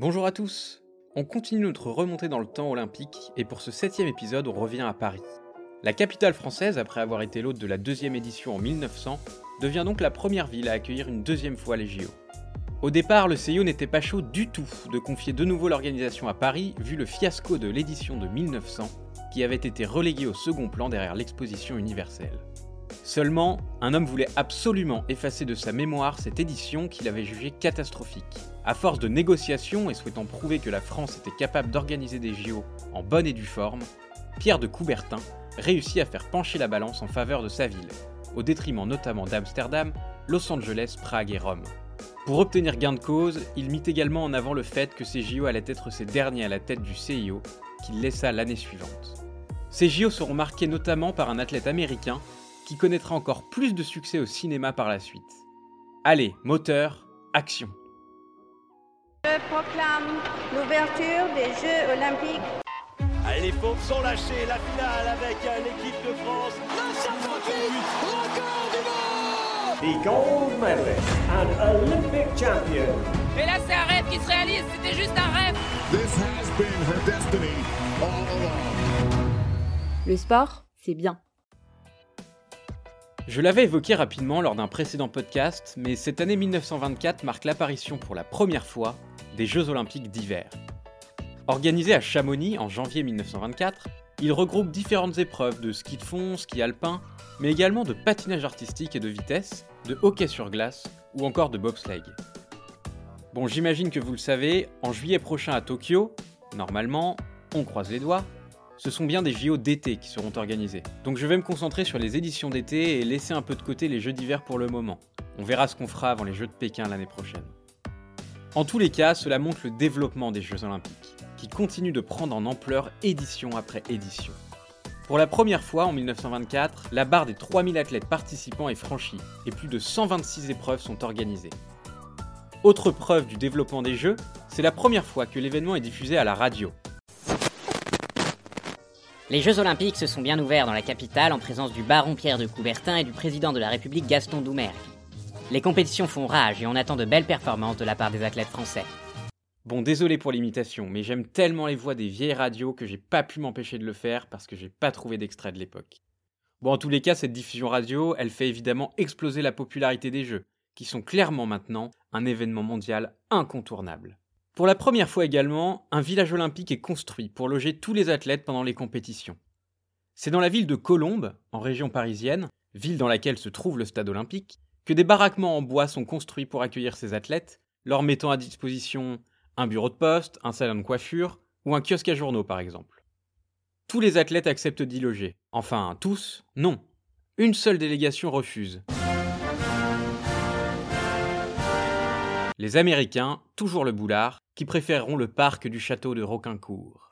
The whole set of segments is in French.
Bonjour à tous On continue notre remontée dans le temps olympique et pour ce septième épisode on revient à Paris. La capitale française, après avoir été l'hôte de la deuxième édition en 1900, devient donc la première ville à accueillir une deuxième fois les JO. Au départ, le CIO n'était pas chaud du tout de confier de nouveau l'organisation à Paris vu le fiasco de l'édition de 1900 qui avait été relégué au second plan derrière l'exposition universelle. Seulement, un homme voulait absolument effacer de sa mémoire cette édition qu'il avait jugée catastrophique. À force de négociations et souhaitant prouver que la France était capable d'organiser des JO en bonne et due forme, Pierre de Coubertin réussit à faire pencher la balance en faveur de sa ville, au détriment notamment d'Amsterdam, Los Angeles, Prague et Rome. Pour obtenir gain de cause, il mit également en avant le fait que ces JO allaient être ses derniers à la tête du CIO, qu'il laissa l'année suivante. Ces JO seront marqués notamment par un athlète américain qui connaîtra encore plus de succès au cinéma par la suite. Allez, moteur, action Je proclame l'ouverture des Jeux olympiques. Allez, les pauvres sont lâchés, la finale avec euh, l'équipe de France. record du monde the gold medalist and Olympic champion. Et là, c'est un rêve qui se réalise, c'était juste un rêve. This has been her destiny all along. Le sport, c'est bien. Je l'avais évoqué rapidement lors d'un précédent podcast, mais cette année 1924 marque l'apparition pour la première fois des Jeux olympiques d'hiver. Organisés à Chamonix en janvier 1924, ils regroupent différentes épreuves de ski de fond, ski alpin, mais également de patinage artistique et de vitesse, de hockey sur glace ou encore de bobsleigh. Bon, j'imagine que vous le savez, en juillet prochain à Tokyo, normalement, on croise les doigts, ce sont bien des JO d'été qui seront organisés. Donc je vais me concentrer sur les éditions d'été et laisser un peu de côté les Jeux d'hiver pour le moment. On verra ce qu'on fera avant les Jeux de Pékin l'année prochaine. En tous les cas, cela montre le développement des Jeux olympiques, qui continuent de prendre en ampleur édition après édition. Pour la première fois en 1924, la barre des 3000 athlètes participants est franchie et plus de 126 épreuves sont organisées. Autre preuve du développement des Jeux, c'est la première fois que l'événement est diffusé à la radio, Les Jeux Olympiques se sont bien ouverts dans la capitale en présence du baron Pierre de Coubertin et du président de la République Gaston Doumergue. Les compétitions font rage et on attend de belles performances de la part des athlètes français. Bon, désolé pour l'imitation, mais j'aime tellement les voix des vieilles radios que j'ai pas pu m'empêcher de le faire parce que j'ai pas trouvé d'extrait de l'époque. Bon, en tous les cas, cette diffusion radio, elle fait évidemment exploser la popularité des Jeux, qui sont clairement maintenant un événement mondial incontournable. Pour la première fois également, un village olympique est construit pour loger tous les athlètes pendant les compétitions. C'est dans la ville de Colombes, en région parisienne, ville dans laquelle se trouve le stade olympique, que des baraquements en bois sont construits pour accueillir ces athlètes, leur mettant à disposition un bureau de poste, un salon de coiffure ou un kiosque à journaux par exemple. Tous les athlètes acceptent d'y loger. Enfin, tous, non. Une seule délégation refuse. Les Américains, toujours le boulard, qui préféreront le parc du château de Roquincourt.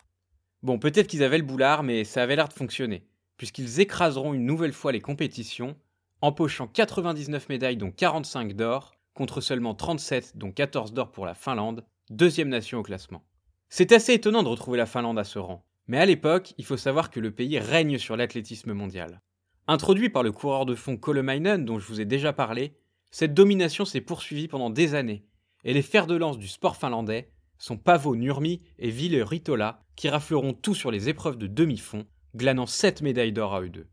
Bon, peut-être qu'ils avaient le boulard, mais ça avait l'air de fonctionner, puisqu'ils écraseront une nouvelle fois les compétitions, empochant 99 médailles dont 45 d'or, contre seulement 37 dont 14 d'or pour la Finlande, deuxième nation au classement. C'est assez étonnant de retrouver la Finlande à ce rang, mais à l'époque, il faut savoir que le pays règne sur l'athlétisme mondial. Introduit par le coureur de fond Kolemainen dont je vous ai déjà parlé, cette domination s'est poursuivie pendant des années, et les fers de lance du sport finlandais sont Pavo Nurmi et Ville Ritola qui rafleront tout sur les épreuves de demi-fond, glanant 7 médailles d'or à eux deux.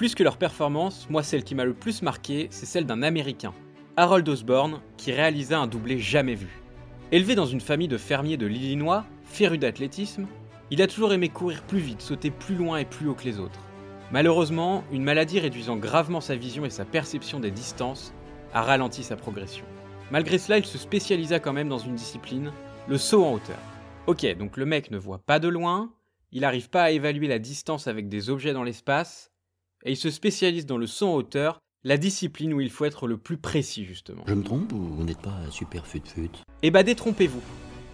Plus que leur performance, moi celle qui m'a le plus marqué, c'est celle d'un Américain, Harold Osborne, qui réalisa un doublé jamais vu. Élevé dans une famille de fermiers de l'Illinois, féru d'athlétisme, il a toujours aimé courir plus vite, sauter plus loin et plus haut que les autres. Malheureusement, une maladie réduisant gravement sa vision et sa perception des distances a ralenti sa progression. Malgré cela, il se spécialisa quand même dans une discipline, le saut en hauteur. Ok, donc le mec ne voit pas de loin, il n'arrive pas à évaluer la distance avec des objets dans l'espace, et il se spécialise dans le saut en hauteur, la discipline où il faut être le plus précis justement. Je me trompe ou vous n'êtes pas super fut-fut? Eh bah détrompez-vous.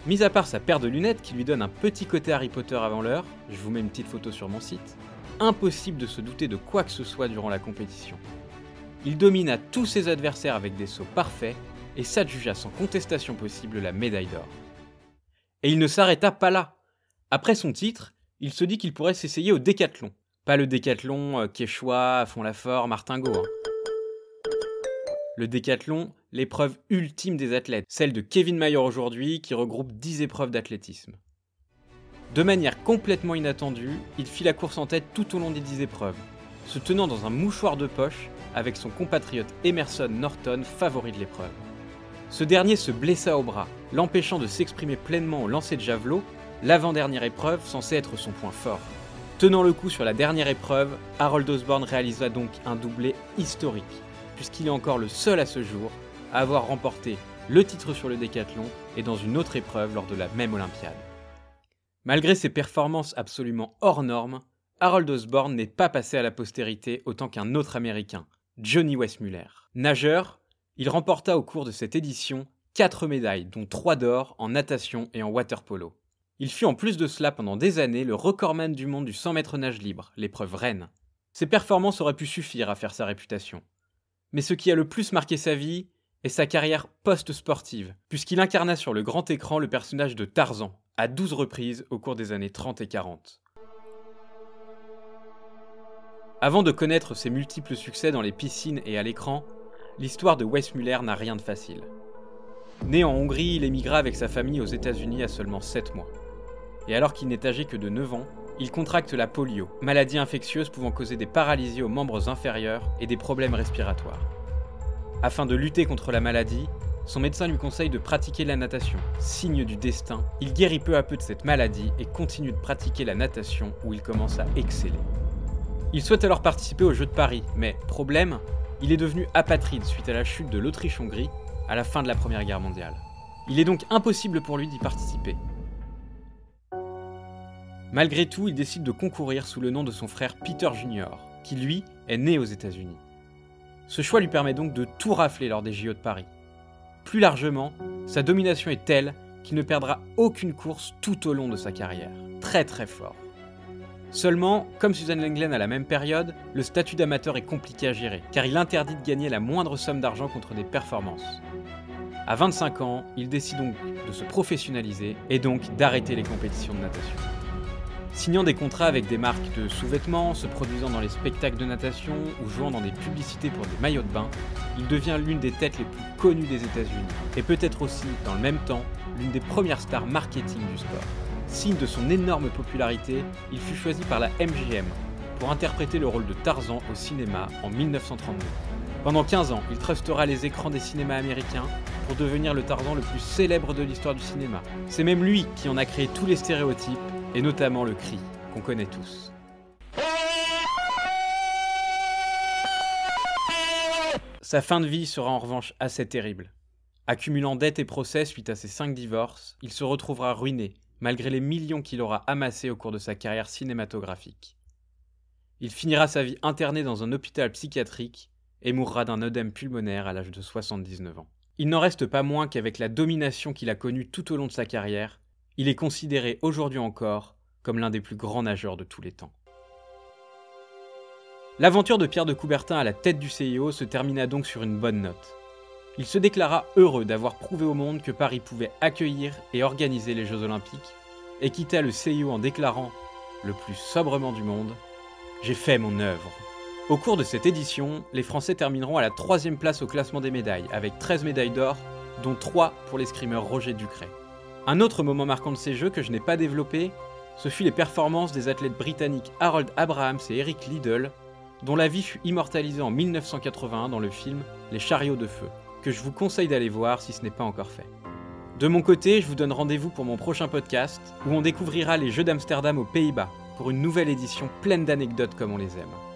Mis à part sa paire de lunettes qui lui donne un petit côté Harry Potter avant l'heure, je vous mets une petite photo sur mon site, impossible de se douter de quoi que ce soit durant la compétition. Il domina tous ses adversaires avec des sauts parfaits et s'adjugea sans contestation possible la médaille d'or. Et il ne s'arrêta pas là. Après son titre, il se dit qu'il pourrait s'essayer au décathlon. Pas le décathlon euh, Quechua, Font-Lafort, Martingot. hein. Le décathlon, l'épreuve ultime des athlètes, celle de Kevin Mayer aujourd'hui qui regroupe 10 épreuves d'athlétisme. De manière complètement inattendue, il fit la course en tête tout au long des 10 épreuves, se tenant dans un mouchoir de poche avec son compatriote Emerson Norton, favori de l'épreuve. Ce dernier se blessa au bras, l'empêchant de s'exprimer pleinement au lancer de javelot, l'avant-dernière épreuve censée être son point fort. Tenant le coup sur la dernière épreuve, Harold Osborne réalisa donc un doublé historique, puisqu'il est encore le seul à ce jour à avoir remporté le titre sur le décathlon et dans une autre épreuve lors de la même Olympiade. Malgré ses performances absolument hors normes, Harold Osborne n'est pas passé à la postérité autant qu'un autre Américain, Johnny Westmuller. Nageur, il remporta au cours de cette édition 4 médailles, dont 3 d'or en natation et en waterpolo. Il fut en plus de cela pendant des années le recordman du monde du 100 mètres nage libre, l'épreuve reine. Ses performances auraient pu suffire à faire sa réputation. Mais ce qui a le plus marqué sa vie est sa carrière post-sportive, puisqu'il incarna sur le grand écran le personnage de Tarzan, à 12 reprises au cours des années 30 et 40. Avant de connaître ses multiples succès dans les piscines et à l'écran, l'histoire de Wes Muller n'a rien de facile. Né en Hongrie, il émigra avec sa famille aux États-Unis à seulement 7 mois. Et alors qu'il n'est âgé que de 9 ans, il contracte la polio, maladie infectieuse pouvant causer des paralysies aux membres inférieurs et des problèmes respiratoires. Afin de lutter contre la maladie, son médecin lui conseille de pratiquer la natation. Signe du destin, il guérit peu à peu de cette maladie et continue de pratiquer la natation où il commence à exceller. Il souhaite alors participer aux Jeux de Paris, mais problème, il est devenu apatride suite à la chute de l'Autriche-Hongrie à la fin de la Première Guerre mondiale. Il est donc impossible pour lui d'y participer. Malgré tout, il décide de concourir sous le nom de son frère Peter Jr., qui lui est né aux États-Unis. Ce choix lui permet donc de tout rafler lors des JO de Paris. Plus largement, sa domination est telle qu'il ne perdra aucune course tout au long de sa carrière. Très très fort. Seulement, comme Suzanne Lenglen à la même période, le statut d'amateur est compliqué à gérer, car il interdit de gagner la moindre somme d'argent contre des performances. À 25 ans, il décide donc de se professionnaliser et donc d'arrêter les compétitions de natation. Signant des contrats avec des marques de sous-vêtements, se produisant dans les spectacles de natation ou jouant dans des publicités pour des maillots de bain, il devient l'une des têtes les plus connues des États-Unis et peut-être aussi, dans le même temps, l'une des premières stars marketing du sport. Signe de son énorme popularité, il fut choisi par la MGM pour interpréter le rôle de Tarzan au cinéma en 1932. Pendant 15 ans, il trustera les écrans des cinémas américains pour devenir le Tarzan le plus célèbre de l'histoire du cinéma. C'est même lui qui en a créé tous les stéréotypes, et notamment le cri, qu'on connaît tous. Sa fin de vie sera en revanche assez terrible. Accumulant dettes et procès suite à ses 5 divorces, il se retrouvera ruiné malgré les millions qu'il aura amassés au cours de sa carrière cinématographique. Il finira sa vie interné dans un hôpital psychiatrique et mourra d'un œdème pulmonaire à l'âge de 79 ans. Il n'en reste pas moins qu'avec la domination qu'il a connue tout au long de sa carrière, il est considéré aujourd'hui encore comme l'un des plus grands nageurs de tous les temps. L'aventure de Pierre de Coubertin à la tête du CIO se termina donc sur une bonne note. Il se déclara heureux d'avoir prouvé au monde que Paris pouvait accueillir et organiser les Jeux Olympiques, et quitta le CIO en déclarant, le plus sobrement du monde, J'ai fait mon œuvre. Au cours de cette édition, les Français termineront à la troisième place au classement des médailles, avec 13 médailles d'or, dont 3 pour l'escrimeur Roger Ducret. Un autre moment marquant de ces Jeux que je n'ai pas développé, ce fut les performances des athlètes britanniques Harold Abrahams et Eric Liddell, dont la vie fut immortalisée en 1981 dans le film Les chariots de feu que je vous conseille d'aller voir si ce n'est pas encore fait. De mon côté, je vous donne rendez-vous pour mon prochain podcast où on découvrira les Jeux d'Amsterdam aux Pays-Bas pour une nouvelle édition pleine d'anecdotes comme on les aime.